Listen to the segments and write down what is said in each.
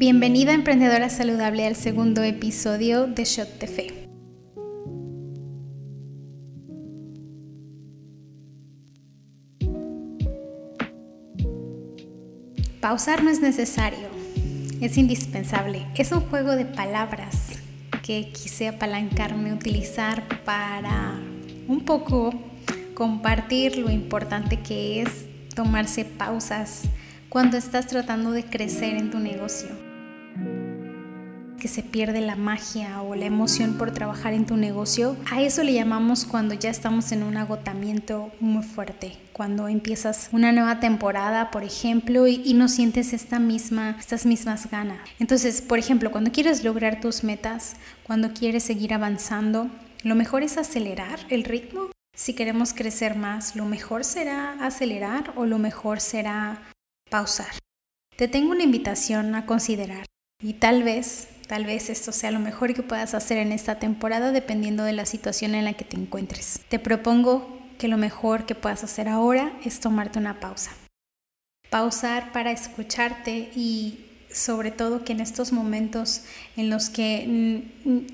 Bienvenida emprendedora saludable al segundo episodio de Shot de Fe. Pausar no es necesario, es indispensable. Es un juego de palabras que quise apalancarme, utilizar para un poco compartir lo importante que es tomarse pausas cuando estás tratando de crecer en tu negocio. Que se pierde la magia o la emoción por trabajar en tu negocio. A eso le llamamos cuando ya estamos en un agotamiento muy fuerte. Cuando empiezas una nueva temporada, por ejemplo, y, no sientes esta misma, estas mismas ganas. Entonces, por ejemplo, cuando quieres lograr tus metas, cuando quieres seguir avanzando, lo mejor es acelerar el ritmo si queremos crecer más, lo mejor será acelerar o lo mejor será pausar. Te tengo una invitación a considerar y tal vez, tal vez esto sea lo mejor que puedas hacer en esta temporada dependiendo de la situación en la que te encuentres. Te propongo que lo mejor que puedas hacer ahora es tomarte una pausa. Pausar para escucharte y sobre todo que en estos momentos en los que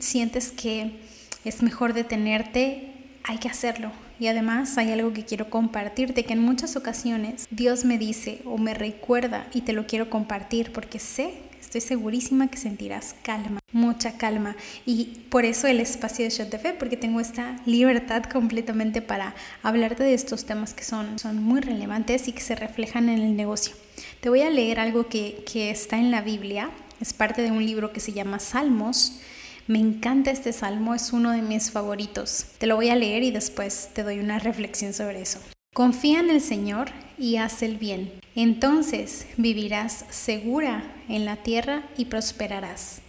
sientes que es mejor detenerte, hay que hacerlo, y además hay algo que quiero compartirte, que en muchas ocasiones Dios me dice o me recuerda y te lo quiero compartir porque sé, estoy segurísima que sentirás calma, mucha calma. Y por eso el espacio de Shot de Fe, porque tengo esta libertad completamente para hablarte de estos temas que son, son muy relevantes y que se reflejan en el negocio. Te voy a leer algo que, que está en la Biblia, es parte de un libro que se llama Salmos me encanta este salmo, es uno de mis favoritos. Te lo voy a leer y después te doy una reflexión sobre eso. Confía en el Señor y haz el bien. Entonces vivirás segura en la tierra y prosperarás.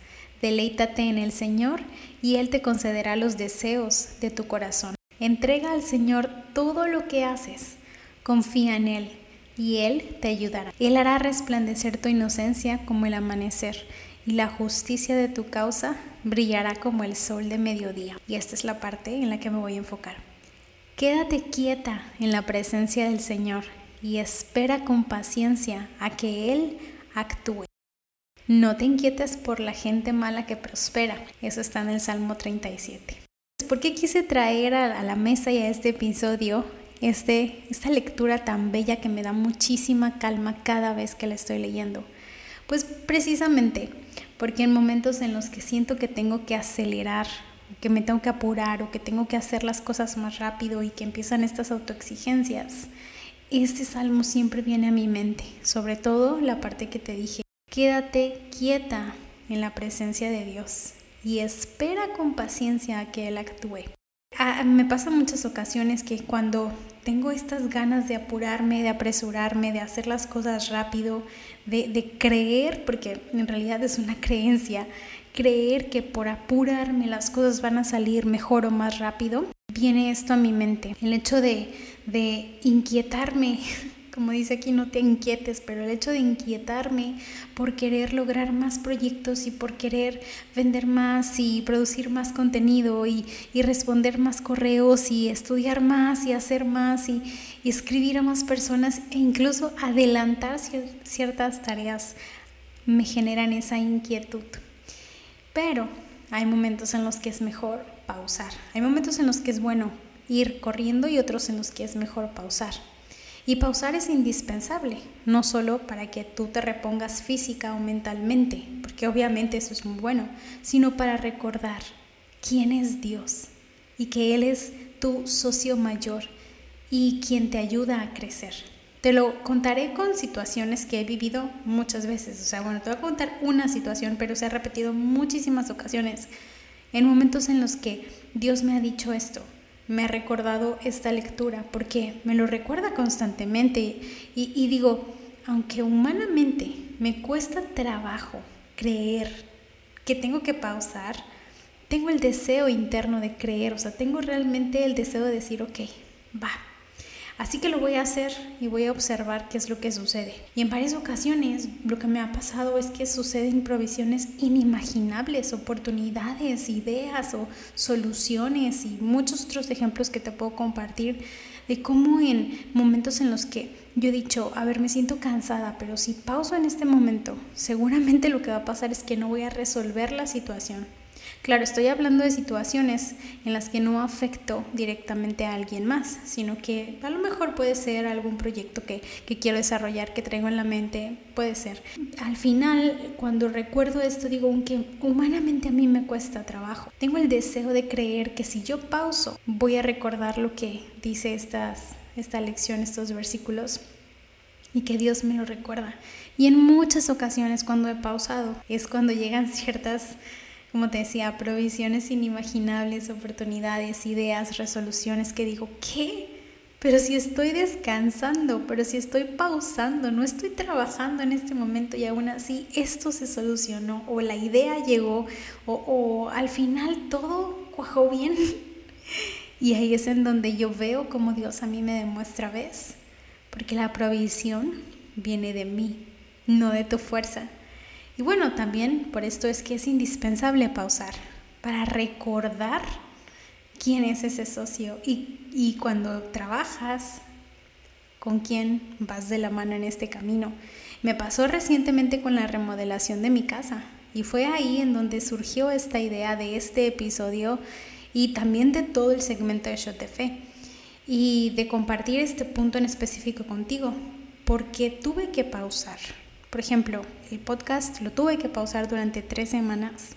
Deleítate en el Señor y Él te concederá los deseos de tu corazón. Entrega al Señor todo lo que haces. Confía en Él y Él te ayudará. Él hará resplandecer tu inocencia como el amanecer y la justicia de tu causa brillará como el sol de mediodía. Y esta es la parte en la que me voy a enfocar. Quédate quieta en la presencia del Señor y espera con paciencia a que Él actúe. No te inquietes por la gente mala que prospera. Eso está en el Salmo 37. ¿Por qué quise traer a la mesa y a este episodio este, esta lectura tan bella que me da muchísima calma cada vez que la estoy leyendo? Pues precisamente porque en momentos en los que siento que tengo que acelerar, que me tengo que apurar o que tengo que hacer las cosas más rápido y que empiezan estas autoexigencias, este salmo siempre viene a mi mente, sobre todo la parte que te dije, quédate quieta en la presencia de Dios y espera con paciencia a que Él actúe. Ah, me pasa muchas ocasiones que cuando tengo estas ganas de apurarme, de apresurarme, de hacer las cosas rápido, de, de, creer, porque en realidad es una creencia, creer que por apurarme las cosas van a salir mejor o más rápido, viene esto a mi mente. El hecho de, de inquietarme como dice aquí, no te inquietes, pero el hecho de inquietarme por querer lograr más proyectos y por querer vender más y producir más contenido y, responder más correos y estudiar más y hacer más y, escribir a más personas e incluso adelantar ciertas tareas me generan esa inquietud. Pero hay momentos en los que es mejor pausar. Hay momentos en los que es bueno ir corriendo y otros en los que es mejor pausar. Y pausar es indispensable, no solo para que tú te repongas física o mentalmente, porque obviamente eso es muy bueno, sino para recordar quién es Dios y que Él es tu socio mayor y quien te ayuda a crecer. Te lo contaré con situaciones que he vivido muchas veces. O sea, bueno, te voy a contar una situación, pero se ha repetido muchísimas ocasiones en momentos en los que Dios me ha dicho esto me ha recordado esta lectura, porque me lo recuerda constantemente. Y, digo, aunque humanamente me cuesta trabajo creer que tengo que pausar, tengo el deseo interno de creer, o sea, tengo realmente el deseo de decir, ok, va, Así que lo voy a hacer y voy a observar qué es lo que sucede. Y en varias ocasiones lo que me ha pasado es que suceden provisiones inimaginables, oportunidades, ideas o soluciones y muchos otros ejemplos que te puedo compartir de cómo en momentos en los que yo he dicho, a ver, me siento cansada, pero si pauso en este momento, seguramente lo que va a pasar es que no voy a resolver la situación Claro, estoy hablando de situaciones en las que no afecto directamente a alguien más, sino que a lo mejor puede ser algún proyecto que, quiero desarrollar, que traigo en la mente, puede ser. Al final, cuando recuerdo esto, digo, aunque humanamente a mí me cuesta trabajo, tengo el deseo de creer que si yo pauso, voy a recordar lo que dice estas, esta lección, estos versículos, y que Dios me lo recuerda. Y en muchas ocasiones cuando he pausado es cuando llegan ciertas como te decía, provisiones inimaginables, oportunidades, ideas, resoluciones que digo, ¿qué? Pero si estoy descansando, pero si estoy pausando, no estoy trabajando en este momento y aún así esto se solucionó o la idea llegó o, al final todo cuajó bien. Y ahí es en donde yo veo como Dios a mí me demuestra, ¿ves? Porque la provisión viene de mí, no de tu fuerza. Y bueno, también por esto es que es indispensable pausar para recordar quién es ese socio y, cuando trabajas, con quién vas de la mano en este camino. Me pasó recientemente con la remodelación de mi casa y fue ahí en donde surgió esta idea de este episodio y también de todo el segmento de Shot y de compartir este punto en específico contigo, porque tuve que pausar por ejemplo, el podcast lo tuve que pausar durante tres semanas.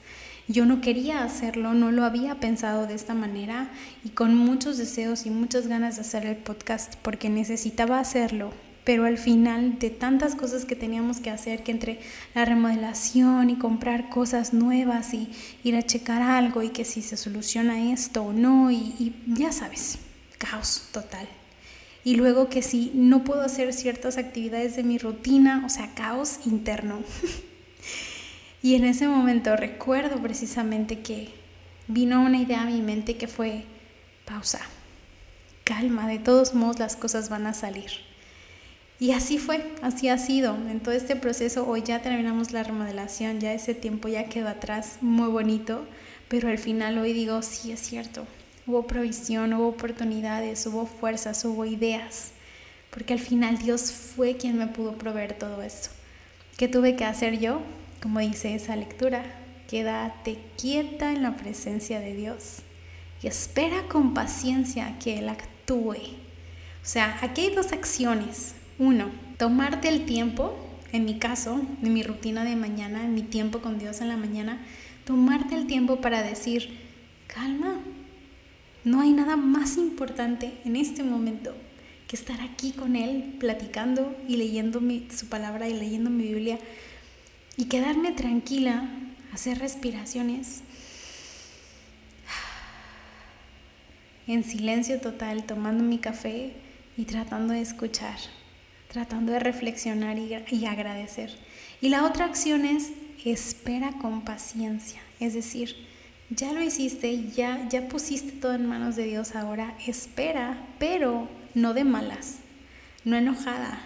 Yo no quería hacerlo, no lo había pensado de esta manera y con muchos deseos y muchas ganas de hacer el podcast porque necesitaba hacerlo. Pero al final de tantas cosas que teníamos que hacer, que entre la remodelación y comprar cosas nuevas y ir a checar algo y que si se soluciona esto o no, y, y ya sabes, caos total y luego que si no puedo hacer ciertas actividades de mi rutina, o sea, caos interno. y en ese momento recuerdo precisamente que vino una idea a mi mente que fue pausa, calma, de todos modos las cosas van a salir. Y así fue, así ha sido. En todo este proceso, hoy ya terminamos la remodelación, ya ese tiempo ya quedó atrás, muy bonito, pero al final hoy digo, sí es cierto, hubo provisión, hubo oportunidades, hubo fuerzas, hubo ideas, porque al final Dios fue quien me pudo proveer todo esto. ¿Qué tuve que hacer yo? Como dice esa lectura, quédate quieta en la presencia de Dios y espera con paciencia que Él actúe. O sea, aquí hay dos acciones. Uno, tomarte el tiempo, en mi caso, en mi rutina de mañana, en mi tiempo con Dios en la mañana, tomarte el tiempo para decir, calma, no hay nada más importante en este momento que estar aquí con Él, platicando y leyendo su palabra y leyendo mi Biblia y quedarme tranquila, hacer respiraciones en silencio total, tomando mi café y tratando de escuchar, tratando de reflexionar y, y agradecer. Y la otra acción es espera con paciencia, es decir, ya lo hiciste, ya, ya pusiste todo en manos de Dios ahora, espera, pero no de malas, no enojada,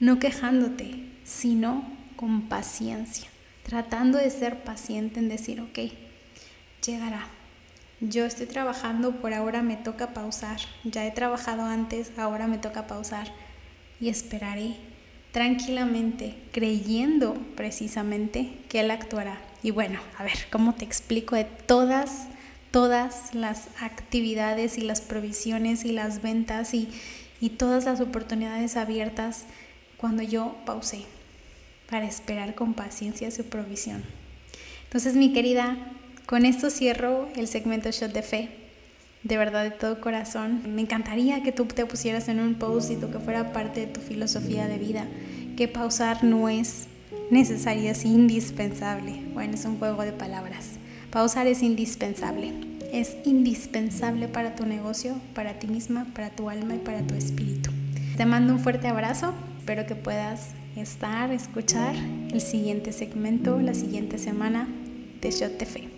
no quejándote, sino con paciencia, tratando de ser paciente en decir, ok, llegará. Yo estoy trabajando, por ahora me toca pausar, ya he trabajado antes, ahora me toca pausar y esperaré tranquilamente, creyendo precisamente que Él actuará y bueno, a ver, ¿cómo te explico de todas, todas las actividades y las provisiones y las ventas y, y todas las oportunidades abiertas cuando yo pausé para esperar con paciencia su provisión? Entonces, mi querida, con esto cierro el segmento Shot de Fe. De verdad, de todo corazón. Me encantaría que tú te pusieras en un post que fuera parte de tu filosofía de vida. Que pausar no es necesario, es indispensable. Bueno, es un juego de palabras. Pausar es indispensable. Es indispensable para tu negocio, para ti misma, para tu alma y para tu espíritu. Te mando un fuerte abrazo. Espero que puedas estar, escuchar el siguiente segmento, la siguiente semana de Shot de Fe.